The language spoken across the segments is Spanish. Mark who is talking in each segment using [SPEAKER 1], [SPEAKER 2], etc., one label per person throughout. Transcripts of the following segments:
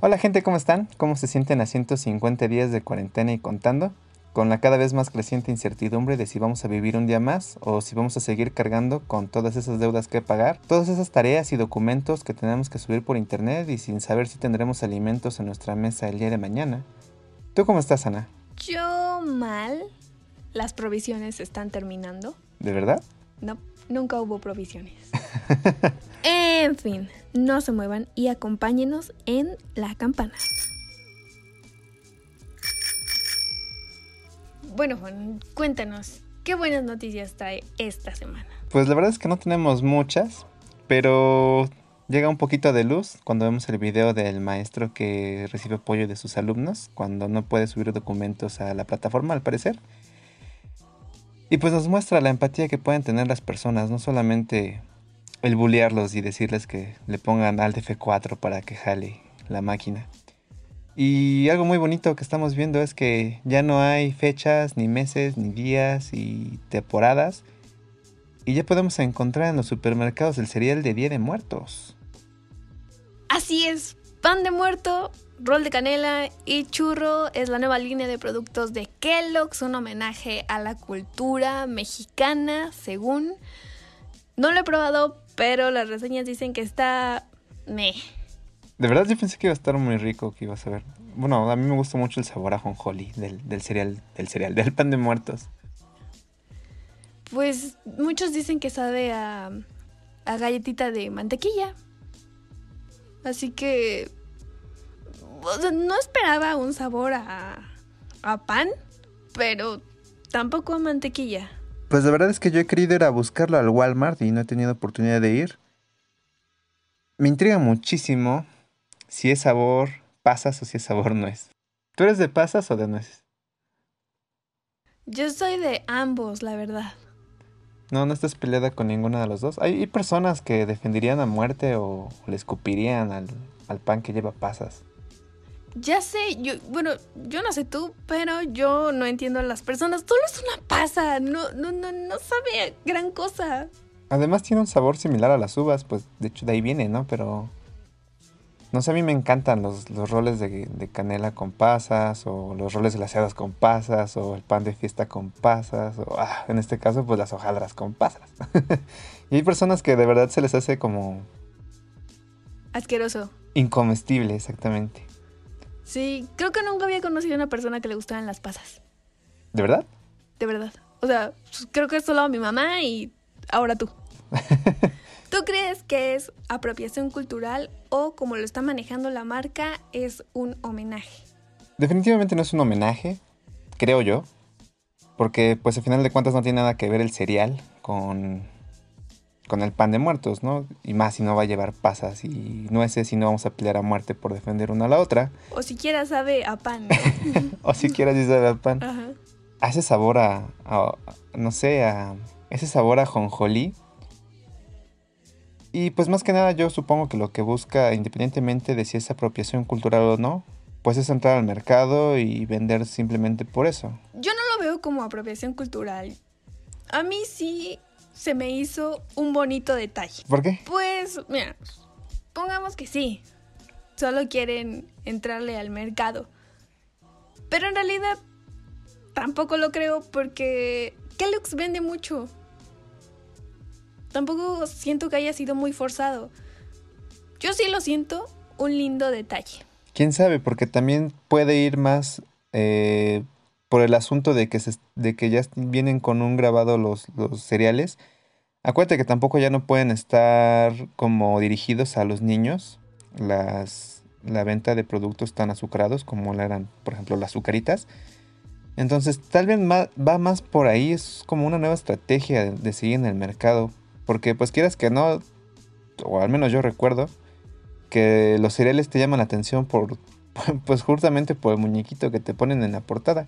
[SPEAKER 1] Hola gente, ¿cómo están? ¿Cómo se sienten a 150 días de cuarentena y contando? Con la cada vez más creciente incertidumbre de si vamos a vivir un día más o si vamos a seguir cargando con todas esas deudas que pagar, todas esas tareas y documentos que tenemos que subir por internet y sin saber si tendremos alimentos en nuestra mesa el día de mañana. ¿Tú cómo estás, Ana?
[SPEAKER 2] Yo mal. Las provisiones están terminando.
[SPEAKER 1] ¿De verdad?
[SPEAKER 2] No, nunca hubo provisiones. en fin, no se muevan y acompáñenos en la campana. Bueno, Juan, cuéntanos, ¿qué buenas noticias trae esta semana?
[SPEAKER 1] Pues la verdad es que no tenemos muchas, pero llega un poquito de luz cuando vemos el video del maestro que recibe apoyo de sus alumnos cuando no puede subir documentos a la plataforma al parecer. Y pues nos muestra la empatía que pueden tener las personas, no solamente el bullearlos y decirles que le pongan Alt F4 para que jale la máquina. Y algo muy bonito que estamos viendo es que ya no hay fechas, ni meses, ni días y temporadas. Y ya podemos encontrar en los supermercados el cereal de Día de Muertos.
[SPEAKER 2] Así es, pan de muerto, rol de canela y churro es la nueva línea de productos de Kellogg's, un homenaje a la cultura mexicana, según. No lo he probado, pero las reseñas dicen que está meh.
[SPEAKER 1] De verdad yo pensé que iba a estar muy rico, que iba a saber. Bueno, a mí me gusta mucho el sabor a jonjoli del, del cereal, del cereal, del pan de muertos.
[SPEAKER 2] Pues muchos dicen que sabe a, a galletita de mantequilla. Así que o sea, no esperaba un sabor a, a pan, pero tampoco a mantequilla.
[SPEAKER 1] Pues la verdad es que yo he querido ir a buscarlo al Walmart y no he tenido oportunidad de ir. Me intriga muchísimo si es sabor pasas o si es sabor nuez. ¿Tú eres de pasas o de nueces?
[SPEAKER 2] Yo soy de ambos, la verdad.
[SPEAKER 1] No, no estás peleada con ninguna de los dos. Hay, hay personas que defenderían a muerte o le escupirían al, al pan que lleva pasas.
[SPEAKER 2] Ya sé, yo, bueno, yo no sé tú, pero yo no entiendo a las personas. Solo es una pasa, no, no, no, no sabe gran cosa.
[SPEAKER 1] Además tiene un sabor similar a las uvas, pues de hecho de ahí viene, ¿no? Pero no sé, a mí me encantan los, los roles de, de canela con pasas, o los roles glaseados con pasas, o el pan de fiesta con pasas, o ah, en este caso, pues las hojaldras con pasas. y hay personas que de verdad se les hace como
[SPEAKER 2] Asqueroso.
[SPEAKER 1] incomestible, exactamente.
[SPEAKER 2] Sí, creo que nunca había conocido a una persona que le gustaran las pasas.
[SPEAKER 1] ¿De verdad?
[SPEAKER 2] De verdad. O sea, creo que es solo mi mamá y ahora tú. ¿Tú crees que es apropiación cultural o como lo está manejando la marca es un homenaje?
[SPEAKER 1] Definitivamente no es un homenaje, creo yo. Porque pues al final de cuentas no tiene nada que ver el cereal con, con el pan de muertos, ¿no? Y más si no va a llevar pasas y nueces y no vamos a pelear a muerte por defender una a la otra.
[SPEAKER 2] O siquiera sabe a pan. ¿no?
[SPEAKER 1] o siquiera si sabe al pan.
[SPEAKER 2] Ajá.
[SPEAKER 1] Hace sabor a, a- no sé, a ese sabor a jonjolí. Y pues más que nada yo supongo que lo que busca, independientemente de si es apropiación cultural o no, pues es entrar al mercado y vender simplemente por eso.
[SPEAKER 2] Yo no lo veo como apropiación cultural. A mí sí se me hizo un bonito detalle.
[SPEAKER 1] ¿Por qué?
[SPEAKER 2] Pues, mira, pongamos que sí. Solo quieren entrarle al mercado. Pero en realidad tampoco lo creo porque Kellogg's vende mucho. Tampoco siento que haya sido muy forzado. Yo sí lo siento un lindo detalle.
[SPEAKER 1] ¿Quién sabe? Porque también puede ir más eh, por el asunto de que, se, de que ya vienen con un grabado los, los cereales. Acuérdate que tampoco ya no pueden estar como dirigidos a los niños las, la venta de productos tan azucarados como la eran, por ejemplo, las azucaritas. Entonces, tal vez va más por ahí, es como una nueva estrategia de, de seguir en el mercado. Porque pues quieras que no, o al menos yo recuerdo, que los cereales te llaman la atención por, pues justamente por el muñequito que te ponen en la portada.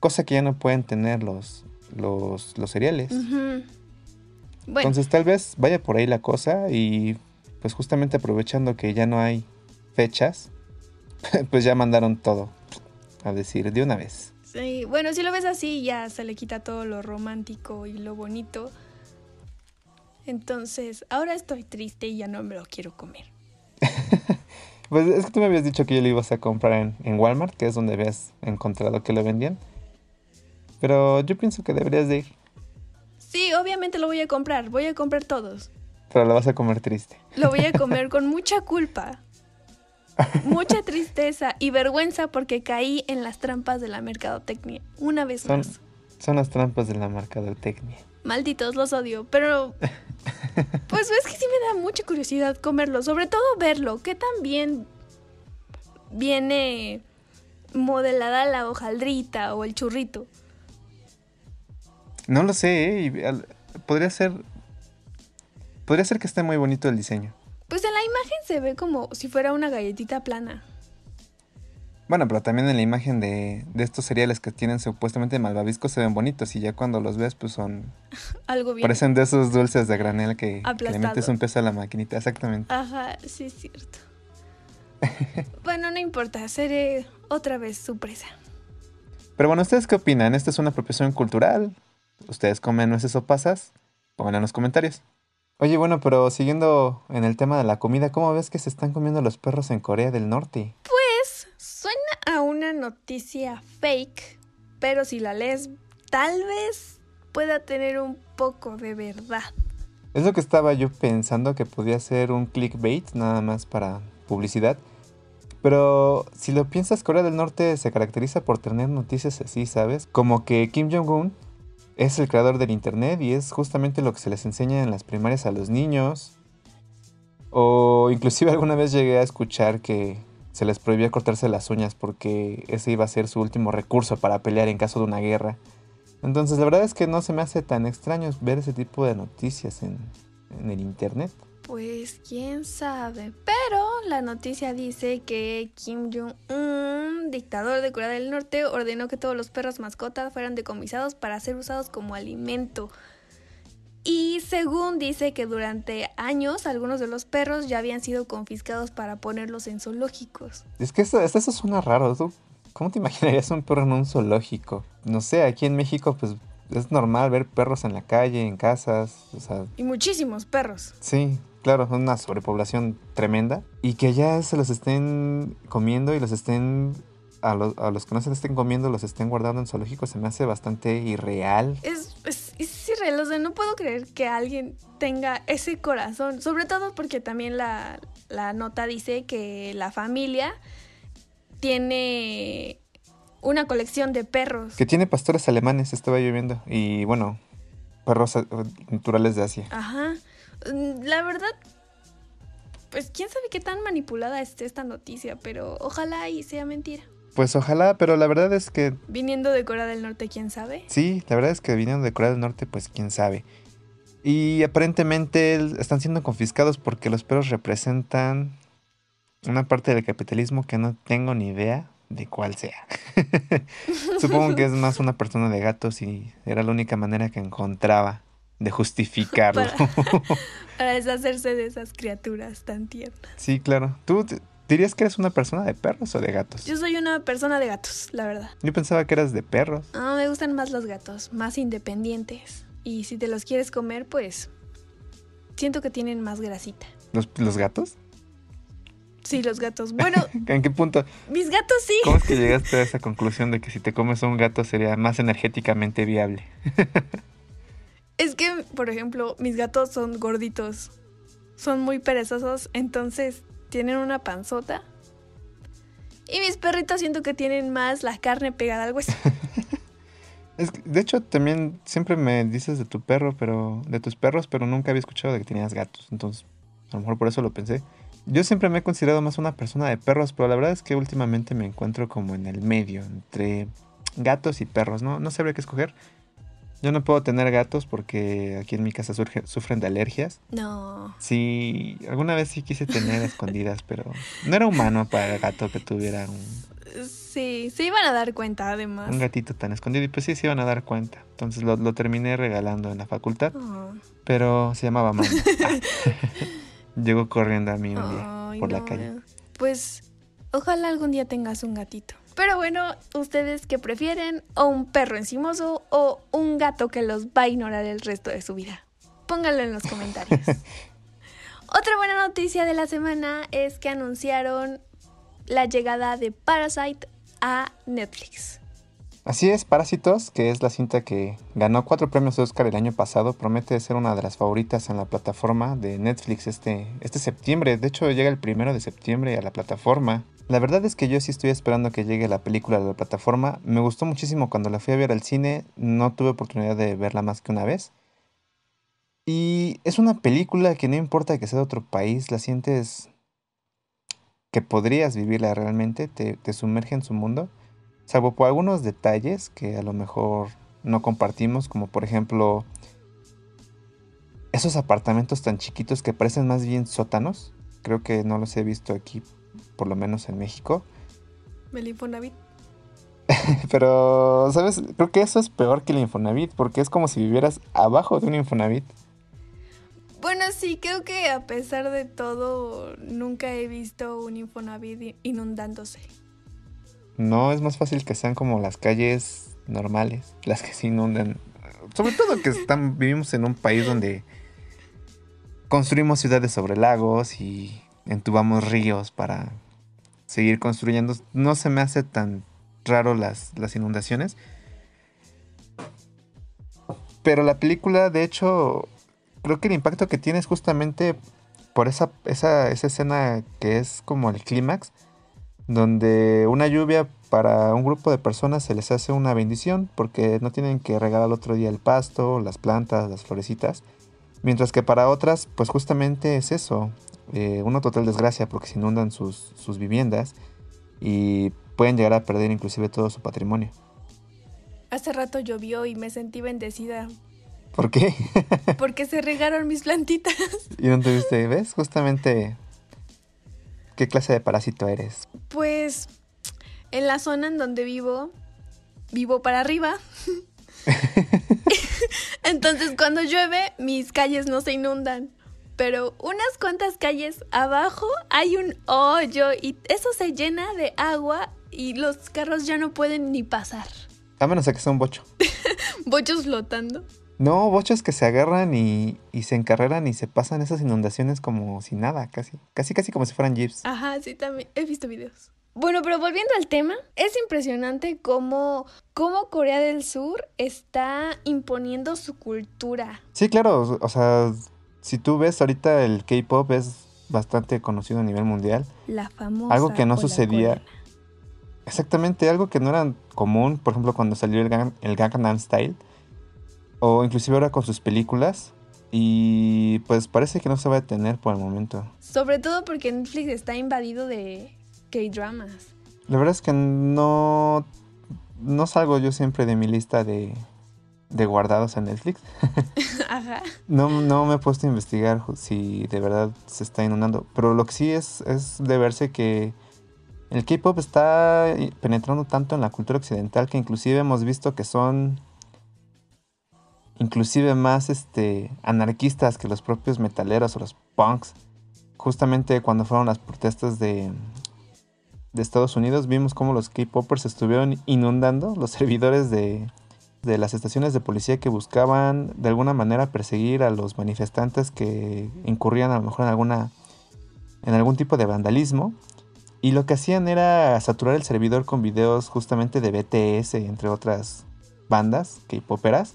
[SPEAKER 1] Cosa que ya no pueden tener los, los, los cereales.
[SPEAKER 2] Bueno,
[SPEAKER 1] Entonces tal vez vaya por ahí la cosa y pues justamente aprovechando que ya no hay fechas, pues ya mandaron todo a decir de una vez.
[SPEAKER 2] sí, bueno, si lo ves así ya se le quita todo lo romántico y lo bonito. Entonces, ahora estoy triste y ya no me lo quiero comer.
[SPEAKER 1] Pues es que tú me habías dicho que yo lo ibas a comprar en, en Walmart, que es donde habías encontrado que lo vendían. Pero yo pienso que deberías de ir.
[SPEAKER 2] Sí, obviamente lo voy a comprar. Voy a comprar todos.
[SPEAKER 1] Pero lo vas a comer triste.
[SPEAKER 2] Lo voy a comer con mucha culpa. Mucha tristeza y vergüenza porque caí en las trampas de la mercadotecnia. Una vez
[SPEAKER 1] Son,
[SPEAKER 2] más.
[SPEAKER 1] son las trampas de la mercadotecnia.
[SPEAKER 2] Malditos, los odio. Pero. Pues es que sí me da mucha curiosidad comerlo. Sobre todo verlo. ¿Qué tan bien viene modelada la hojaldrita o el churrito?
[SPEAKER 1] No lo sé, ¿eh? Al- podría ser. Podría ser que esté muy bonito el diseño.
[SPEAKER 2] Pues en la imagen se ve como si fuera una galletita plana.
[SPEAKER 1] Bueno, pero también en la imagen de, de estos cereales que tienen supuestamente malvaviscos se ven bonitos y ya cuando los ves pues son...
[SPEAKER 2] Algo bien.
[SPEAKER 1] Parecen de esos dulces de granel que, que le metes un peso a la maquinita, exactamente.
[SPEAKER 2] Ajá, sí es cierto. bueno, no importa, seré otra vez su presa.
[SPEAKER 1] Pero bueno, ¿ustedes qué opinan? ¿Esta es una apropiación cultural? ¿Ustedes comen nueces o pasas? Pónganlo en los comentarios. Oye, bueno, pero siguiendo en el tema de la comida, ¿cómo ves que se están comiendo los perros en Corea del Norte?
[SPEAKER 2] Pues suena a una noticia fake, pero si la lees, tal vez pueda tener un poco de verdad.
[SPEAKER 1] Es lo que estaba yo pensando que podía ser un clickbait, nada más para publicidad. Pero si lo piensas, Corea del Norte se caracteriza por tener noticias así, ¿sabes? Como que Kim Jong-un es el creador del Internet y es justamente lo que se les enseña en las primarias a los niños. O inclusive alguna vez llegué a escuchar que se les prohibía cortarse las uñas porque ese iba a ser su último recurso para pelear en caso de una guerra. Entonces la verdad es que no se me hace tan extraño ver ese tipo de noticias en, el Internet.
[SPEAKER 2] Pues quién sabe. Pero la noticia dice que Kim Jong-un, dictador de Corea del Norte, ordenó que todos los perros mascotas fueran decomisados para ser usados como alimento. Y según dice que durante años algunos de los perros ya habían sido confiscados para ponerlos en zoológicos.
[SPEAKER 1] Es que esto, esto, eso suena raro. ¿Tú cómo te imaginarías un perro en un zoológico? No sé, aquí en México pues es normal ver perros en la calle, en casas, o sea,
[SPEAKER 2] Y muchísimos perros.
[SPEAKER 1] sí, claro, es una sobrepoblación tremenda. Y que ya se los estén comiendo y los estén... A los, a los que no se estén comiendo, los estén guardando en zoológicos, se me hace bastante irreal.
[SPEAKER 2] Es, es, es irreal, o sea, no puedo creer que alguien tenga ese corazón, sobre todo porque también la, la nota dice que la familia tiene una colección de perros.
[SPEAKER 1] Que tiene pastores alemanes, estaba yo viendo. Y bueno, perros eh, naturales de Asia.
[SPEAKER 2] Ajá. La verdad, pues quién sabe qué tan manipulada esté esta noticia, pero ojalá y sea mentira.
[SPEAKER 1] Pues ojalá, pero la verdad es que
[SPEAKER 2] Viniendo de Corea del Norte, quién sabe.
[SPEAKER 1] sí, la verdad es que viniendo de Corea del Norte, pues quién sabe. Y aparentemente están siendo confiscados porque los perros representan una parte del capitalismo que no tengo ni idea de cuál sea. Supongo que es más una persona de gatos y era la única manera que encontraba de justificarlo.
[SPEAKER 2] Para, para deshacerse de esas criaturas tan tiernas.
[SPEAKER 1] sí, claro. ¿Tú dirías que eres una persona de perros o de gatos?
[SPEAKER 2] Yo soy una persona de gatos, la verdad.
[SPEAKER 1] Yo pensaba que eras de perros.
[SPEAKER 2] Ah, me gustan más los gatos, más independientes. Y si te los quieres comer, pues siento que tienen más grasita.
[SPEAKER 1] ¿Los, los gatos?
[SPEAKER 2] Sí, los gatos. Bueno,
[SPEAKER 1] ¿En qué punto?
[SPEAKER 2] mis gatos sí.
[SPEAKER 1] ¿Cómo es que llegaste a esa conclusión de que si te comes a un gato sería más energéticamente viable?
[SPEAKER 2] Es que, por ejemplo, mis gatos son gorditos. Son muy perezosos, entonces tienen una panzota. Y mis perritos siento que tienen más la carne pegada al hueso.
[SPEAKER 1] Es que, de hecho, también siempre me dices de tu perro, pero de tus perros, pero nunca había escuchado de que tenías gatos. Entonces, a lo mejor por eso lo pensé. Yo siempre me he considerado más una persona de perros, pero la verdad es que últimamente me encuentro como en el medio, entre gatos y perros. No, no sabría qué escoger. Yo no puedo tener gatos porque aquí en mi casa surge- sufren de alergias.
[SPEAKER 2] No.
[SPEAKER 1] Sí, alguna vez sí quise tener escondidas, pero no era humano para el gato que tuviera un,
[SPEAKER 2] Sí, se iban a dar cuenta además.
[SPEAKER 1] un gatito tan escondido. Y pues sí se iban a dar cuenta. Entonces lo, lo terminé regalando en la facultad,
[SPEAKER 2] Oh.
[SPEAKER 1] pero se llamaba Mando. Llegó corriendo a mí un día por la calle.
[SPEAKER 2] Pues ojalá algún día tengas un gatito. Pero bueno, ¿ustedes qué prefieren? ¿O un perro encimoso o un gato que los va a ignorar el resto de su vida? Pónganlo en los comentarios. Otra buena noticia de la semana es que anunciaron la llegada de Parasite a Netflix.
[SPEAKER 1] Así es, Parásitos, que es la cinta que ganó cuatro premios Oscar el año pasado, promete ser una de las favoritas en la plataforma de Netflix este, este septiembre. De hecho, llega el primero de septiembre a la plataforma. La verdad es que yo sí estoy esperando que llegue la película a la plataforma. Me gustó muchísimo cuando la fui a ver al cine, no tuve oportunidad de verla más que una vez. Y es una película que no importa que sea de otro país, la sientes que podrías vivirla realmente, te, te sumerge en su mundo salvo por algunos detalles que a lo mejor no compartimos, como por ejemplo esos apartamentos tan chiquitos que parecen más bien sótanos. Creo que no los he visto aquí, por lo menos en México.
[SPEAKER 2] El Infonavit.
[SPEAKER 1] Pero, ¿sabes? Creo que eso es peor que el Infonavit, porque es como si vivieras abajo de un Infonavit.
[SPEAKER 2] Bueno, sí, creo que a pesar de todo, nunca he visto un Infonavit inundándose.
[SPEAKER 1] No, es más fácil que sean como las calles normales, las que se inundan. Sobre todo que están, vivimos en un país donde construimos ciudades sobre lagos y entubamos ríos para seguir construyendo. No se me hace tan raro las, las inundaciones. Pero la película, de hecho, creo que el impacto que tiene es justamente por esa, esa, esa escena que es como el clímax donde una lluvia para un grupo de personas se les hace una bendición porque no tienen que regar al otro día el pasto, las plantas, las florecitas, mientras que para otras pues justamente es eso, eh, una total desgracia porque se inundan sus, sus viviendas y pueden llegar a perder inclusive todo su patrimonio.
[SPEAKER 2] Hace rato llovió y me sentí bendecida.
[SPEAKER 1] ¿Por qué?
[SPEAKER 2] porque se regaron mis plantitas.
[SPEAKER 1] ¿Y dónde viste? ¿Ves? Justamente ¿Qué clase de parásito eres?
[SPEAKER 2] Pues en la zona en donde vivo, vivo para arriba. Entonces cuando llueve, mis calles no se inundan. Pero unas cuantas calles abajo hay un hoyo y eso se llena de agua y los carros ya no pueden ni pasar.
[SPEAKER 1] A menos que sea un bocho.
[SPEAKER 2] Bochos flotando.
[SPEAKER 1] No, bochos que se agarran y, se encarreran y se pasan esas inundaciones como si nada, casi. Casi, casi como si fueran jeeps.
[SPEAKER 2] Ajá, sí, también. He visto videos. Bueno, pero volviendo al tema, es impresionante cómo, cómo Corea del Sur está imponiendo su cultura.
[SPEAKER 1] Sí, claro. O sea, si tú ves ahorita el K-pop es bastante conocido a nivel mundial.
[SPEAKER 2] La famosa.
[SPEAKER 1] Algo que no sucedía. Exactamente, algo que no era común, por ejemplo, cuando salió el, el Gangnam Style o inclusive ahora con sus películas. Y pues parece que no se va a detener por el momento.
[SPEAKER 2] Sobre todo porque Netflix está invadido de K-dramas.
[SPEAKER 1] La verdad es que no, no salgo yo siempre de mi lista de, de guardados en Netflix. Ajá. No, no me he puesto a investigar si de verdad se está inundando. Pero lo que sí es, es de verse que el K-Pop está penetrando tanto en la cultura occidental que inclusive hemos visto que son inclusive más este, anarquistas que los propios metaleros o los punks. Justamente cuando fueron las protestas de, de Estados Unidos, vimos cómo los K-Poppers estuvieron inundando los servidores de, de las estaciones de policía que buscaban de alguna manera perseguir a los manifestantes que incurrían a lo mejor en alguna en algún tipo de vandalismo y lo que hacían era saturar el servidor con videos justamente de BTS entre otras bandas K-poperas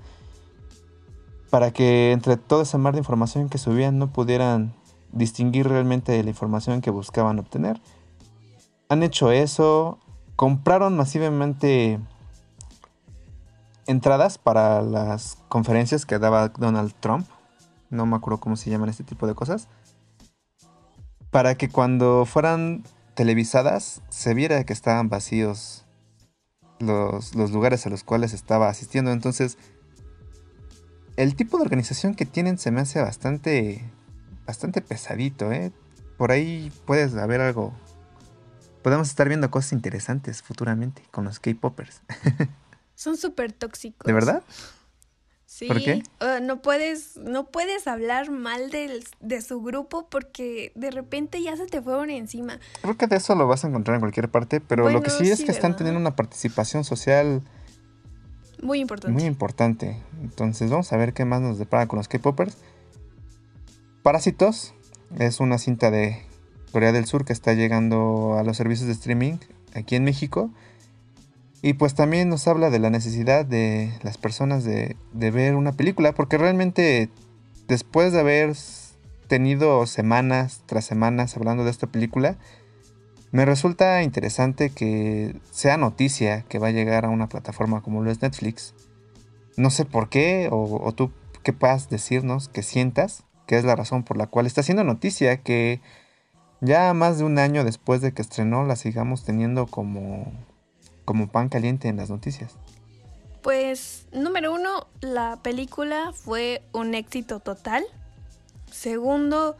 [SPEAKER 1] para que entre todo ese mar de información que subían no pudieran distinguir realmente la información que buscaban obtener. Han hecho eso, compraron masivamente entradas para las conferencias que daba Donald Trump, no me acuerdo cómo se llaman este tipo de cosas, para que cuando fueran televisadas se viera que estaban vacíos los, los lugares a los cuales estaba asistiendo. Entonces, el tipo de organización que tienen se me hace bastante, bastante pesadito, ¿eh? Por ahí puedes haber algo. Podemos estar viendo cosas interesantes futuramente con los K-Poppers.
[SPEAKER 2] Son súper tóxicos.
[SPEAKER 1] ¿De verdad?
[SPEAKER 2] Sí. ¿Por qué? Uh, no, puedes, no puedes hablar mal de su grupo porque de repente ya se te fueron encima.
[SPEAKER 1] Creo que de eso lo vas a encontrar en cualquier parte, pero lo que sí, es que están teniendo una participación social
[SPEAKER 2] muy importante.
[SPEAKER 1] Muy importante. Entonces vamos a ver qué más nos depara con los K-Poppers. Parásitos Es una cinta de Corea del Sur que está llegando a los servicios de streaming aquí en México. Y pues también nos habla de la necesidad de las personas de, ver una película, porque realmente después de haber tenido semanas tras semanas hablando de esta película, me resulta interesante que sea noticia que va a llegar a una plataforma como lo es Netflix. No sé por qué, o, tú qué puedas decirnos, que sientas, que es la razón por la cual está siendo noticia que ya más de un año después de que estrenó la sigamos teniendo como, como pan caliente en las noticias.
[SPEAKER 2] Pues número uno, la película fue un éxito total. Segundo,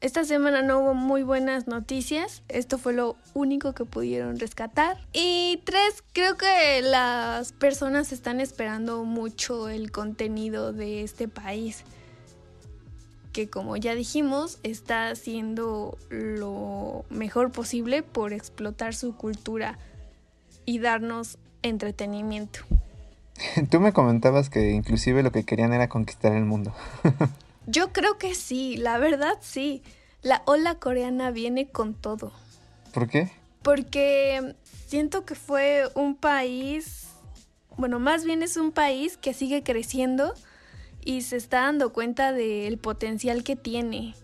[SPEAKER 2] esta semana no hubo muy buenas noticias. Esto fue lo único que pudieron rescatar. Y tres, creo que las personas están esperando mucho el contenido de este país. Que como ya dijimos, está haciendo lo mejor posible por explotar su cultura y darnos entretenimiento.
[SPEAKER 1] Tú me comentabas que inclusive lo que querían era conquistar el mundo.
[SPEAKER 2] Yo creo que sí, la verdad sí. La ola coreana viene con todo.
[SPEAKER 1] ¿Por qué?
[SPEAKER 2] Porque siento que fue un país, bueno, más bien es un país que sigue creciendo y se está dando cuenta del potencial que tiene.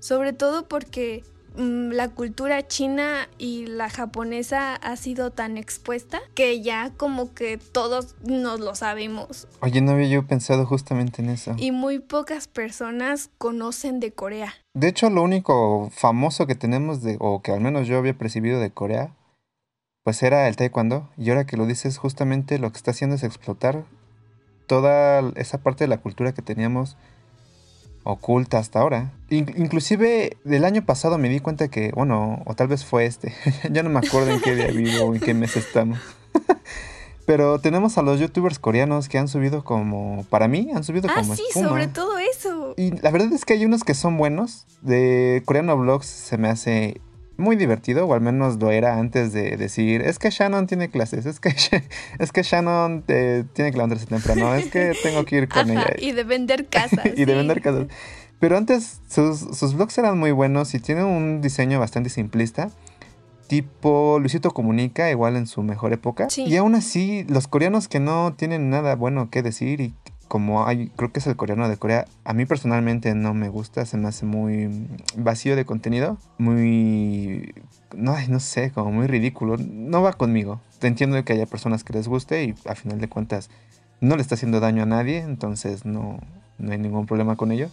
[SPEAKER 2] Sobre todo porque la cultura china y la japonesa ha sido tan expuesta que ya como que todos nos lo sabemos.
[SPEAKER 1] Oye, no había yo pensado justamente en eso.
[SPEAKER 2] Y muy pocas personas conocen de Corea.
[SPEAKER 1] De hecho, lo único famoso que tenemos de, o que al menos yo había percibido de Corea, pues era el taekwondo. Y ahora que lo dices, justamente lo que está haciendo es explotar toda esa parte de la cultura que teníamos oculta hasta ahora. inclusive del año pasado me di cuenta que, bueno, o tal vez fue este, ya no me acuerdo en qué día vivo o en qué mes estamos. Pero tenemos a los youtubers coreanos que han subido como, para mí, han subido
[SPEAKER 2] ah,
[SPEAKER 1] como
[SPEAKER 2] sí, sobre todo eso.
[SPEAKER 1] Y la verdad es que hay unos que son buenos. De Coreano Vlogs se me hace muy divertido, o al menos lo era antes de decir, es que Shannon tiene clases, es que, es que Shannon eh, tiene que levantarse temprano, es que tengo que ir con ella.
[SPEAKER 2] Y de vender casas.
[SPEAKER 1] y de vender casas. Pero antes sus, sus blogs eran muy buenos y tienen un diseño bastante simplista. Tipo Luisito Comunica, igual en su mejor época. Y aún así, los coreanos que no tienen nada bueno que decir y como creo que es el coreano de Corea, a mí personalmente no me gusta, se me hace muy vacío de contenido, muy, no, no sé, como muy ridículo, no va conmigo. Entiendo que haya personas que les guste y a final de cuentas no le está haciendo daño a nadie, entonces no, no hay ningún problema con ello.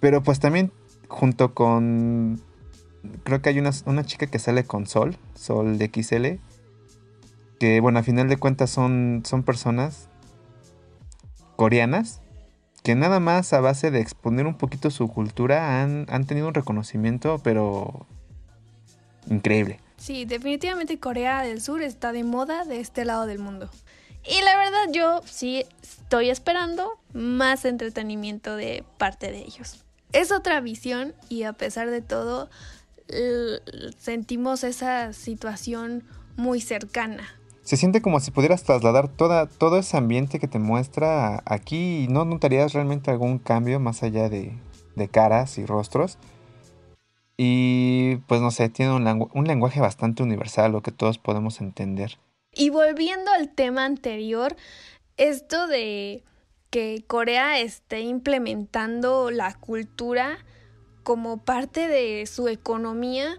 [SPEAKER 1] Pero pues también junto con, creo que hay una, una chica que sale con Sol, Sol de XL, que bueno, a final de cuentas son, son personas coreanas que nada más a base de exponer un poquito su cultura han, tenido un reconocimiento, pero increíble.
[SPEAKER 2] Sí, definitivamente Corea del Sur está de moda de este lado del mundo. Y la verdad yo sí estoy esperando más entretenimiento de parte de ellos. Es otra visión y a pesar de todo sentimos esa situación muy cercana
[SPEAKER 1] se siente como si pudieras trasladar toda, todo ese ambiente que te muestra aquí y no notarías realmente algún cambio más allá de, caras y rostros. Y pues no sé, tiene un, un lenguaje bastante universal, lo que todos podemos entender.
[SPEAKER 2] Y volviendo al tema anterior, esto de que Corea esté implementando la cultura como parte de su economía,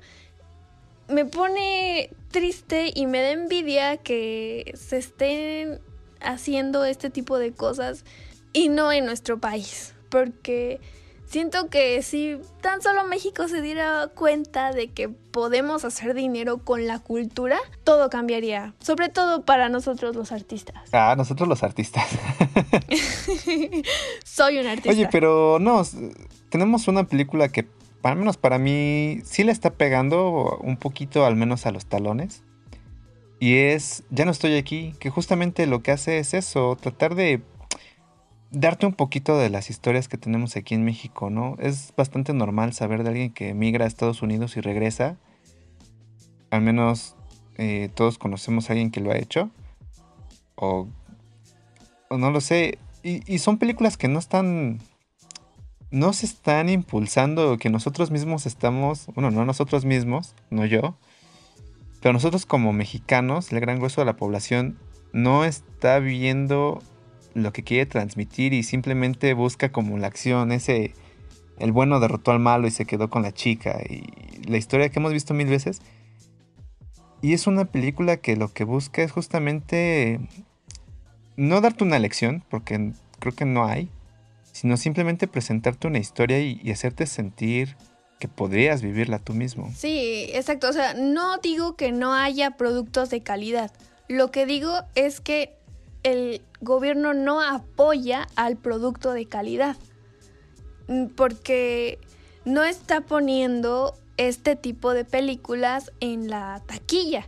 [SPEAKER 2] me pone triste y me da envidia que se estén haciendo este tipo de cosas y no en nuestro país. Porque siento que si tan solo México se diera cuenta de que podemos hacer dinero con la cultura, todo cambiaría. Sobre todo para nosotros los artistas.
[SPEAKER 1] Ah, nosotros los artistas.
[SPEAKER 2] Soy un artista.
[SPEAKER 1] Oye, pero no, tenemos una película que al menos para mí, sí le está pegando un poquito al menos a los talones. Y es, ya no estoy aquí, que justamente lo que hace es eso, tratar de darte un poquito de las historias que tenemos aquí en México, ¿no? Es bastante normal saber de alguien que emigra a Estados Unidos y regresa. Al menos eh, todos conocemos a alguien que lo ha hecho. O, no lo sé. Y son películas que no están no se están impulsando, que nosotros mismos estamos, bueno, no nosotros mismos, no yo, pero nosotros como mexicanos, el gran grueso de la población, no está viendo lo que quiere transmitir y simplemente busca como la acción, ese, el bueno derrotó al malo y se quedó con la chica, y la historia que hemos visto mil veces. Y es una película que lo que busca es justamente no darte una lección, porque creo que no hay, sino simplemente presentarte una historia y, hacerte sentir que podrías vivirla tú mismo.
[SPEAKER 2] Sí, exacto. O sea, no digo que no haya productos de calidad. Lo que digo es que el gobierno no apoya al producto de calidad. Mm, porque no está poniendo este tipo de películas en la taquilla.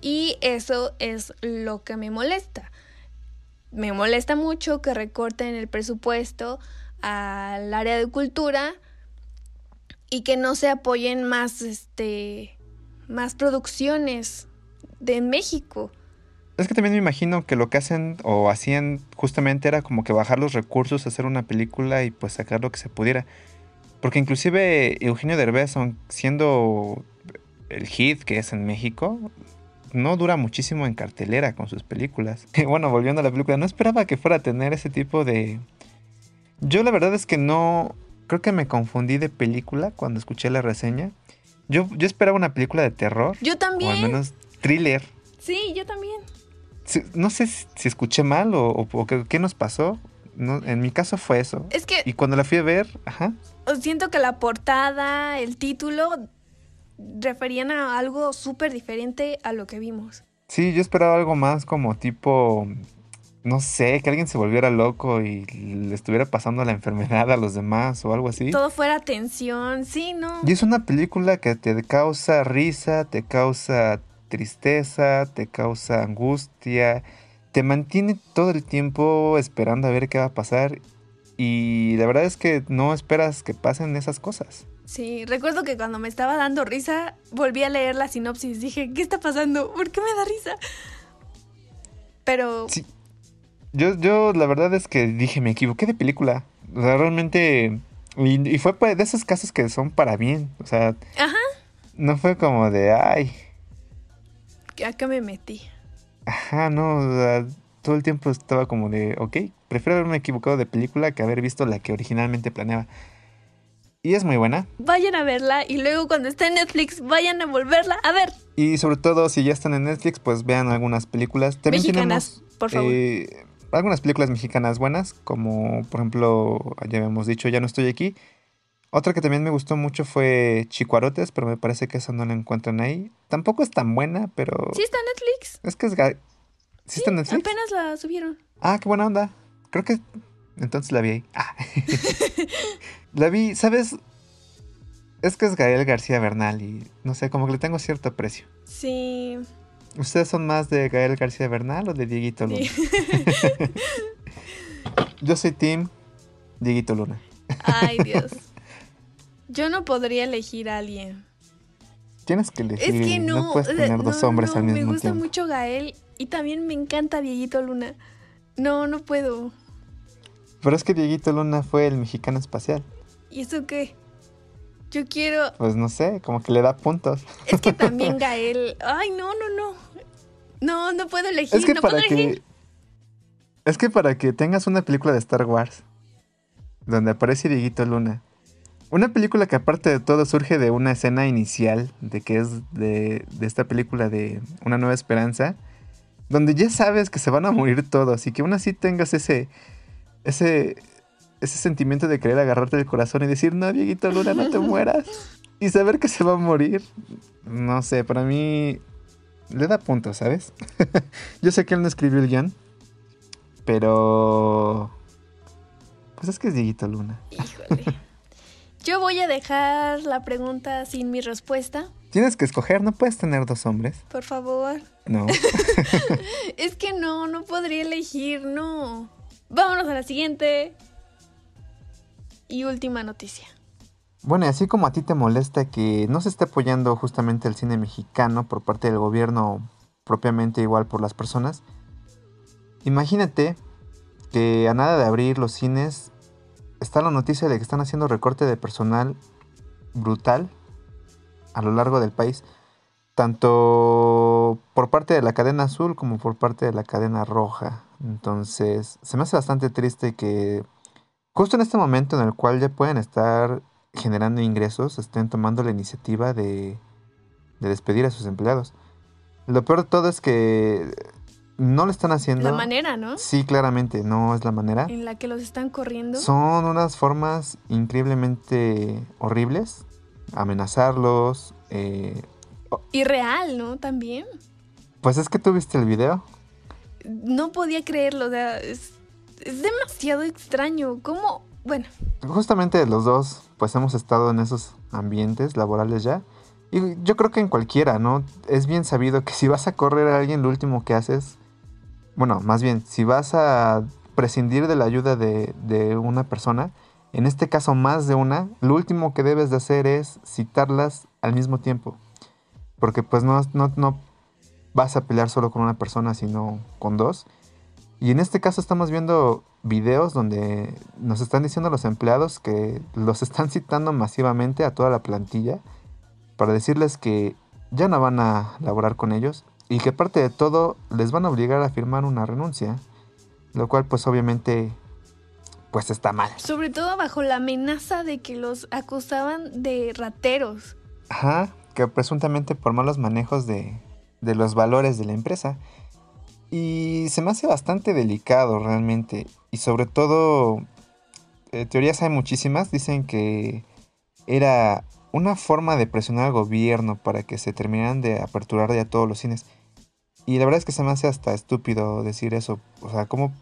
[SPEAKER 2] Y eso es lo que me molesta me molesta mucho que recorten el presupuesto al área de cultura y que no se apoyen más este más producciones de México.
[SPEAKER 1] Es que también me imagino que lo que hacen o hacían justamente era como que bajar los recursos, hacer una película y pues sacar lo que se pudiera. Porque inclusive Eugenio Derbez, siendo el hit que es en México, no dura muchísimo en cartelera con sus películas. bueno, volviendo a la película, no esperaba que fuera a tener ese tipo de... Yo la verdad es que no... Creo que me confundí de película cuando escuché la reseña. Yo, yo esperaba una película de terror.
[SPEAKER 2] Yo también.
[SPEAKER 1] O al menos thriller.
[SPEAKER 2] Sí, yo también.
[SPEAKER 1] no sé si, escuché mal o, qué, nos pasó. No, en mi caso fue eso.
[SPEAKER 2] Es que...
[SPEAKER 1] Y cuando la fui a ver, ajá.
[SPEAKER 2] Siento que la portada, el título referían a algo súper diferente a lo que vimos.
[SPEAKER 1] Sí, yo esperaba algo más como tipo, no sé, que alguien se volviera loco y le estuviera pasando la enfermedad a los demás o algo así.
[SPEAKER 2] Todo fuera tensión, sí, ¿no?
[SPEAKER 1] Y es una película que te causa risa, te causa tristeza, te causa angustia, te mantiene todo el tiempo esperando a ver qué va a pasar y la verdad es que no esperas que pasen esas cosas.
[SPEAKER 2] Sí, recuerdo que cuando me estaba dando risa, volví a leer la sinopsis. Dije, ¿qué está pasando? ¿Por qué me da risa? Pero...
[SPEAKER 1] Sí. Yo, yo la verdad es que dije, me equivoqué de película. O sea, realmente... Y, fue pues, de esos casos que son para bien. O sea...
[SPEAKER 2] Ajá.
[SPEAKER 1] No fue como de, ay...
[SPEAKER 2] ¿A qué me metí?
[SPEAKER 1] Ajá, no, o sea, todo el tiempo estaba como de, ok, prefiero haberme equivocado de película que haber visto la que originalmente planeaba. Y es muy buena.
[SPEAKER 2] Vayan a verla y luego cuando esté en Netflix vayan a volverla a ver.
[SPEAKER 1] Y sobre todo si ya están en Netflix, pues vean algunas películas.
[SPEAKER 2] También mexicanas, por favor.
[SPEAKER 1] Eh, algunas películas mexicanas buenas, como por ejemplo, ya habíamos dicho, Ya no estoy aquí. Otra que también me gustó mucho fue Chicuarotes, pero me parece que esa no la encuentran ahí. Tampoco es tan buena, pero...
[SPEAKER 2] Sí está en Netflix.
[SPEAKER 1] Es que es... ¿Sí, está en Netflix?
[SPEAKER 2] apenas la subieron.
[SPEAKER 1] Ah, qué buena onda. Creo que entonces la vi ahí. Ah. la vi, ¿sabes? Es que es Gael García Bernal y no sé, como que le tengo cierto aprecio.
[SPEAKER 2] Sí.
[SPEAKER 1] ¿Ustedes son más de Gael García Bernal o de Dieguito Luna? Yo soy Tim Dieguito Luna.
[SPEAKER 2] Ay, Dios. Yo no podría elegir a alguien.
[SPEAKER 1] Tienes que elegir.
[SPEAKER 2] Es que no.
[SPEAKER 1] no puedes tener dos hombres al mismo tiempo.
[SPEAKER 2] Me gusta mucho Gael y también me encanta Dieguito Luna. No, no puedo.
[SPEAKER 1] Pero es que Dieguito Luna fue el mexicano espacial.
[SPEAKER 2] ¿Y eso qué? Yo quiero.
[SPEAKER 1] Pues no sé, como que le da puntos.
[SPEAKER 2] Es que también Gael. Ay, no, no, no. No, no puedo elegir.
[SPEAKER 1] Es que
[SPEAKER 2] no
[SPEAKER 1] para
[SPEAKER 2] puedo
[SPEAKER 1] que.
[SPEAKER 2] Elegir.
[SPEAKER 1] Es que para que tengas una película de Star Wars donde aparece Dieguito Luna. Una película que aparte de todo surge de una escena inicial de que es de, de esta película de Una Nueva Esperanza, donde ya sabes que se van a morir todos y que aún así tengas ese, ese, ese sentimiento de querer agarrarte el corazón y decir, no, Dieguito Luna, no te mueras. Y saber que se va a morir, no sé, para mí le da punto, ¿sabes? Yo sé que él no escribió el guion, pero... Pues es que es Dieguito Luna.
[SPEAKER 2] Híjole. Yo voy a dejar la pregunta sin mi respuesta.
[SPEAKER 1] Tienes que escoger, no puedes tener dos hombres.
[SPEAKER 2] Por favor.
[SPEAKER 1] No.
[SPEAKER 2] es que no, no podría elegir, no. Vámonos a la siguiente y última noticia.
[SPEAKER 1] Bueno, y así como a ti te molesta que no se esté apoyando justamente el cine mexicano por parte del gobierno propiamente igual por las personas, imagínate que a nada de abrir los cines está la noticia de que están haciendo recorte de personal brutal a lo largo del país, tanto por parte de la cadena azul como por parte de la cadena roja. Entonces, se me hace bastante triste que justo en este momento en el cual ya pueden estar generando ingresos, estén tomando la iniciativa de, de despedir a sus empleados. Lo peor de todo es que no lo están haciendo.
[SPEAKER 2] La manera, ¿no?
[SPEAKER 1] Sí, claramente, no es la manera.
[SPEAKER 2] En la que los están corriendo.
[SPEAKER 1] Son unas formas increíblemente horribles. Amenazarlos. Eh,
[SPEAKER 2] Irreal, ¿no? También.
[SPEAKER 1] Pues es que tú viste el video.
[SPEAKER 2] No podía creerlo, o sea, es, es demasiado extraño. ¿Cómo? Bueno.
[SPEAKER 1] Justamente los dos, pues hemos estado en esos ambientes laborales ya. Y yo creo que en cualquiera, ¿no? Es bien sabido que si vas a correr a alguien, lo último que haces bueno, más bien, si vas a prescindir de la ayuda de, una persona, en este caso más de una, lo último que debes de hacer es citarlas al mismo tiempo. Porque pues no, no, no vas a pelear solo con una persona, sino con dos. Y en este caso estamos viendo videos donde nos están diciendo los empleados que los están citando masivamente a toda la plantilla para decirles que ya no van a laborar con ellos y que aparte de todo les van a obligar a firmar una renuncia, lo cual pues obviamente pues está mal.
[SPEAKER 2] Sobre todo bajo la amenaza de que los acusaban de rateros.
[SPEAKER 1] Ajá, que presuntamente por malos manejos de, de los valores de la empresa. Y se me hace bastante delicado realmente. Y sobre todo, eh, teorías hay muchísimas. Dicen que era una forma de presionar al gobierno para que se terminaran de aperturar ya todos los cines. Y la verdad es que se me hace hasta estúpido decir eso. O sea, ¿cómo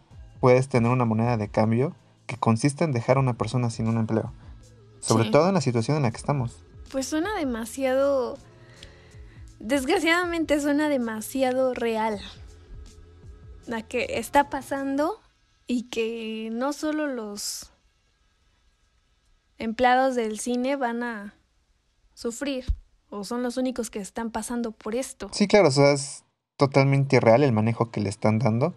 [SPEAKER 1] puedes tener una moneda de cambio que consiste en dejar a una persona sin un empleo? Sobre todo en la situación en la que estamos.
[SPEAKER 2] Pues suena demasiado... Desgraciadamente suena demasiado real. La que está pasando y que no solo los empleados del cine van a sufrir o son los únicos que están pasando por esto.
[SPEAKER 1] Sí, claro, o sea, es totalmente irreal el manejo que le están dando.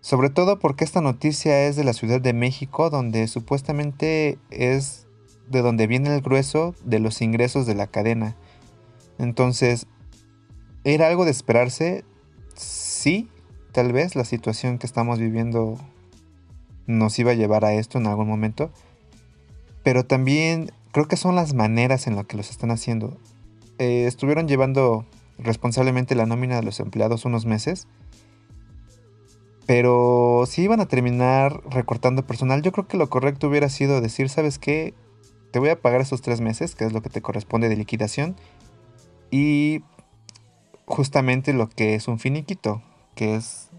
[SPEAKER 1] Sobre todo porque esta noticia es de la Ciudad de México, donde supuestamente es de donde viene el grueso de los ingresos de la cadena. Entonces, ¿era algo de esperarse? Sí, tal vez la situación que estamos viviendo nos iba a llevar a esto en algún momento. Pero también creo que son las maneras en las que los están haciendo. Eh, estuvieron llevando responsablemente la nómina de los empleados unos meses. Pero si iban a terminar recortando personal, yo creo que lo correcto hubiera sido decir, ¿sabes qué? Te voy a pagar esos tres meses, que es lo que te corresponde de liquidación. Y justamente lo que es un finiquito, que es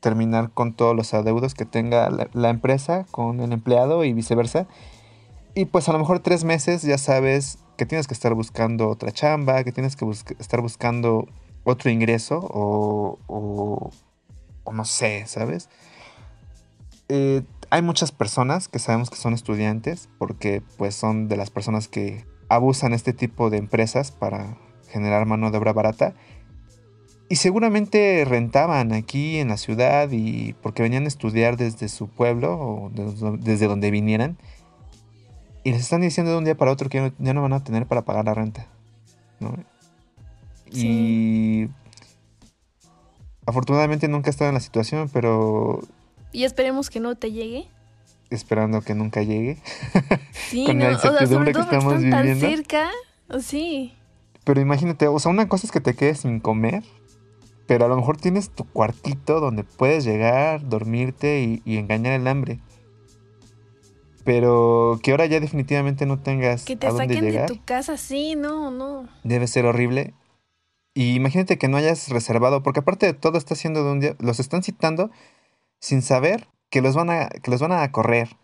[SPEAKER 1] terminar con todos los adeudos que tenga la, empresa con el empleado y viceversa. Y pues a lo mejor tres meses ya sabes que tienes que estar buscando otra chamba, que tienes que estar buscando otro ingreso o, o, no sé, ¿sabes? Eh, hay muchas personas que sabemos que son estudiantes porque pues son de las personas que abusan este tipo de empresas para generar mano de obra barata y seguramente rentaban aquí en la ciudad y porque venían a estudiar desde su pueblo o desde donde vinieran y les están diciendo de un día para otro que ya no van a tener para pagar la renta. ¿no? Y afortunadamente nunca he estado en la situación, pero...
[SPEAKER 2] Y esperemos que no te llegue.
[SPEAKER 1] Esperando que nunca llegue.
[SPEAKER 2] Sí, Con la incertidumbre que estamos viviendo. tan cerca, sí.
[SPEAKER 1] Pero imagínate, o sea, una cosa es que te quedes sin comer, pero a lo mejor tienes tu cuartito donde puedes llegar, dormirte y, y engañar el hambre pero que ahora ya definitivamente no tengas
[SPEAKER 2] que te a dónde saquen de tu casa, sí, no, no.
[SPEAKER 1] Debe ser horrible. Y imagínate que no hayas reservado, porque aparte de todo está haciendo de un día, los están citando sin saber que los van a que los van a correr.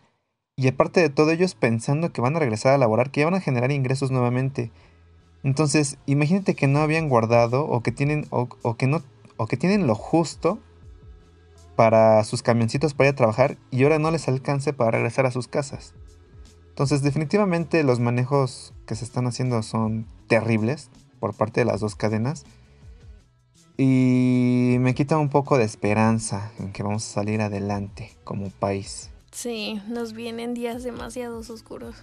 [SPEAKER 1] Y aparte de todo ellos pensando que van a regresar a laborar, que ya van a generar ingresos nuevamente. Entonces, imagínate que no habían guardado o que tienen o, que no o que tienen lo justo para sus camioncitos para ir a trabajar y ahora no les alcance para regresar a sus casas. Entonces definitivamente los manejos que se están haciendo son terribles por parte de las dos cadenas. Y me quita un poco de esperanza en que vamos a salir adelante como país.
[SPEAKER 2] Sí, nos vienen días demasiado oscuros.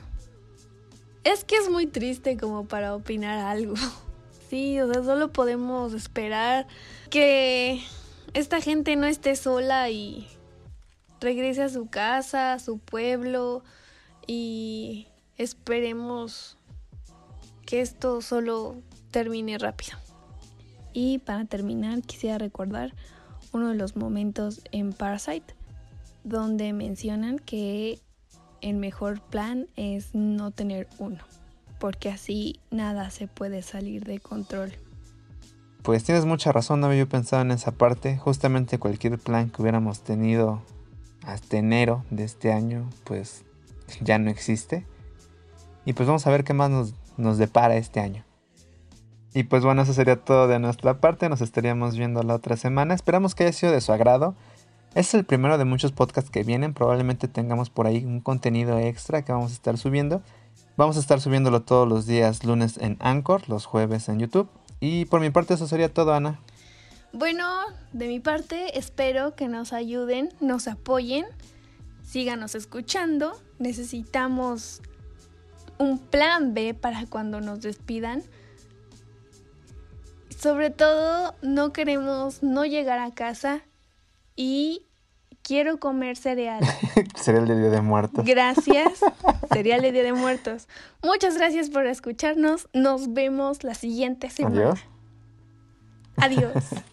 [SPEAKER 2] Es que es muy triste como para opinar algo. Sí, o sea, solo podemos esperar que esta gente no esté sola y regrese a su casa, a su pueblo y esperemos que esto solo termine rápido. Y para terminar, quisiera recordar uno de los momentos en Parasite donde mencionan que el mejor plan es no tener uno, porque así nada se puede salir de control.
[SPEAKER 1] Pues tienes mucha razón, no había pensado en esa parte. Justamente cualquier plan que hubiéramos tenido hasta enero de este año, pues ya no existe. Y pues vamos a ver qué más nos, nos depara este año. Y pues bueno, eso sería todo de nuestra parte. Nos estaríamos viendo la otra semana. Esperamos que haya sido de su agrado. Es el primero de muchos podcasts que vienen. Probablemente tengamos por ahí un contenido extra que vamos a estar subiendo. Vamos a estar subiéndolo todos los días lunes en Anchor, los jueves en YouTube. Y por mi parte eso sería todo, Ana.
[SPEAKER 2] Bueno, de mi parte espero que nos ayuden, nos apoyen, síganos escuchando. Necesitamos un plan B para cuando nos despidan. Sobre todo, no queremos no llegar a casa y quiero comer cereal.
[SPEAKER 1] cereal de Día de Muertos.
[SPEAKER 2] Gracias. cereal de Día de Muertos. Muchas gracias por escucharnos. Nos vemos la siguiente semana.
[SPEAKER 1] Adiós.
[SPEAKER 2] Adiós.